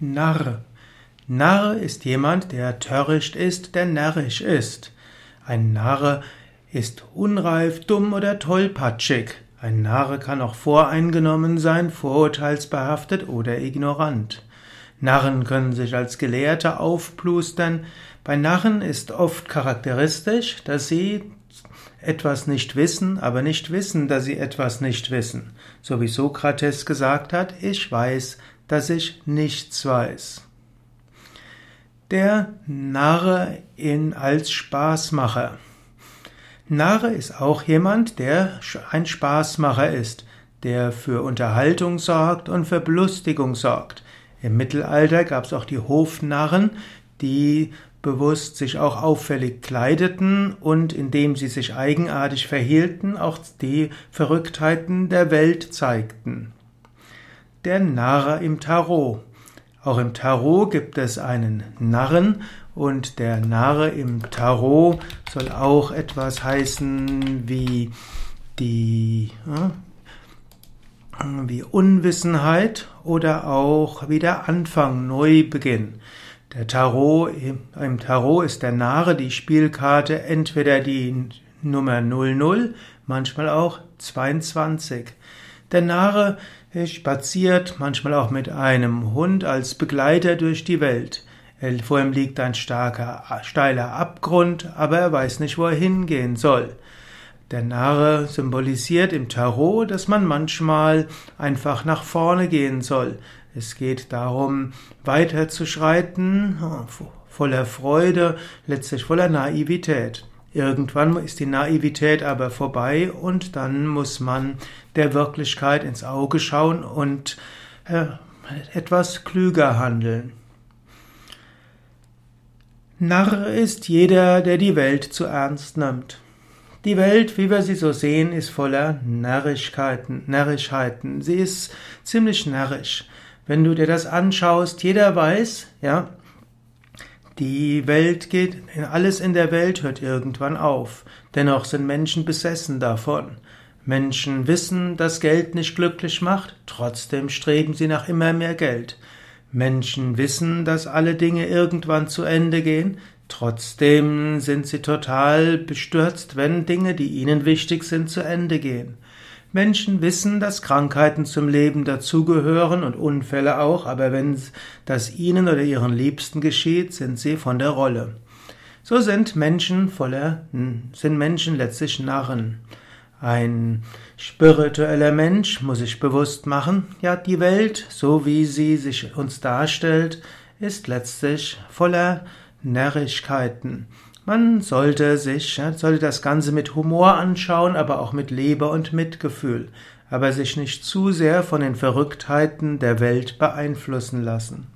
Narr. Narr ist jemand, der töricht ist, der närrisch ist. Ein Narr ist unreif, dumm oder tollpatschig. Ein Narr kann auch voreingenommen sein, vorurteilsbehaftet oder ignorant. Narren können sich als Gelehrte aufplustern. Bei Narren ist oft charakteristisch, dass sie etwas nicht wissen, aber nicht wissen, dass sie etwas nicht wissen. So wie Sokrates gesagt hat, ich weiß, dass ich nichts weiß. Der Narre in als Spaßmacher. Narre ist auch jemand, der ein Spaßmacher ist, der für Unterhaltung sorgt und für Belustigung sorgt. Im Mittelalter gab es auch die Hofnarren, die bewusst sich auch auffällig kleideten und indem sie sich eigenartig verhielten, auch die Verrücktheiten der Welt zeigten der Narr im Tarot. Auch im Tarot gibt es einen Narren und der Narr im Tarot soll auch etwas heißen wie die äh, wie Unwissenheit oder auch wie der Anfang, Neubeginn. Der Tarot, im Tarot ist der Narr die Spielkarte entweder die Nummer 00, manchmal auch 22. Der Narre spaziert manchmal auch mit einem Hund als Begleiter durch die Welt. Vor ihm liegt ein starker, steiler Abgrund, aber er weiß nicht, wo er hingehen soll. Der Narre symbolisiert im Tarot, dass man manchmal einfach nach vorne gehen soll. Es geht darum, weiterzuschreiten, voller Freude, letztlich voller Naivität. Irgendwann ist die Naivität aber vorbei und dann muss man der Wirklichkeit ins Auge schauen und äh, etwas klüger handeln. Narr ist jeder, der die Welt zu ernst nimmt. Die Welt, wie wir sie so sehen, ist voller Närrischkeiten, Närrischheiten. Sie ist ziemlich närrisch. Wenn du dir das anschaust, jeder weiß, ja, die Welt geht, alles in der Welt hört irgendwann auf. Dennoch sind Menschen besessen davon. Menschen wissen, dass Geld nicht glücklich macht, trotzdem streben sie nach immer mehr Geld. Menschen wissen, dass alle Dinge irgendwann zu Ende gehen, trotzdem sind sie total bestürzt, wenn Dinge, die ihnen wichtig sind, zu Ende gehen. Menschen wissen, dass Krankheiten zum Leben dazugehören und Unfälle auch, aber wenn das ihnen oder ihren Liebsten geschieht, sind sie von der Rolle. So sind Menschen voller, sind Menschen letztlich Narren. Ein spiritueller Mensch muss sich bewusst machen, ja, die Welt, so wie sie sich uns darstellt, ist letztlich voller Närrischkeiten. Man sollte sich, sollte das Ganze mit Humor anschauen, aber auch mit Liebe und Mitgefühl, aber sich nicht zu sehr von den Verrücktheiten der Welt beeinflussen lassen.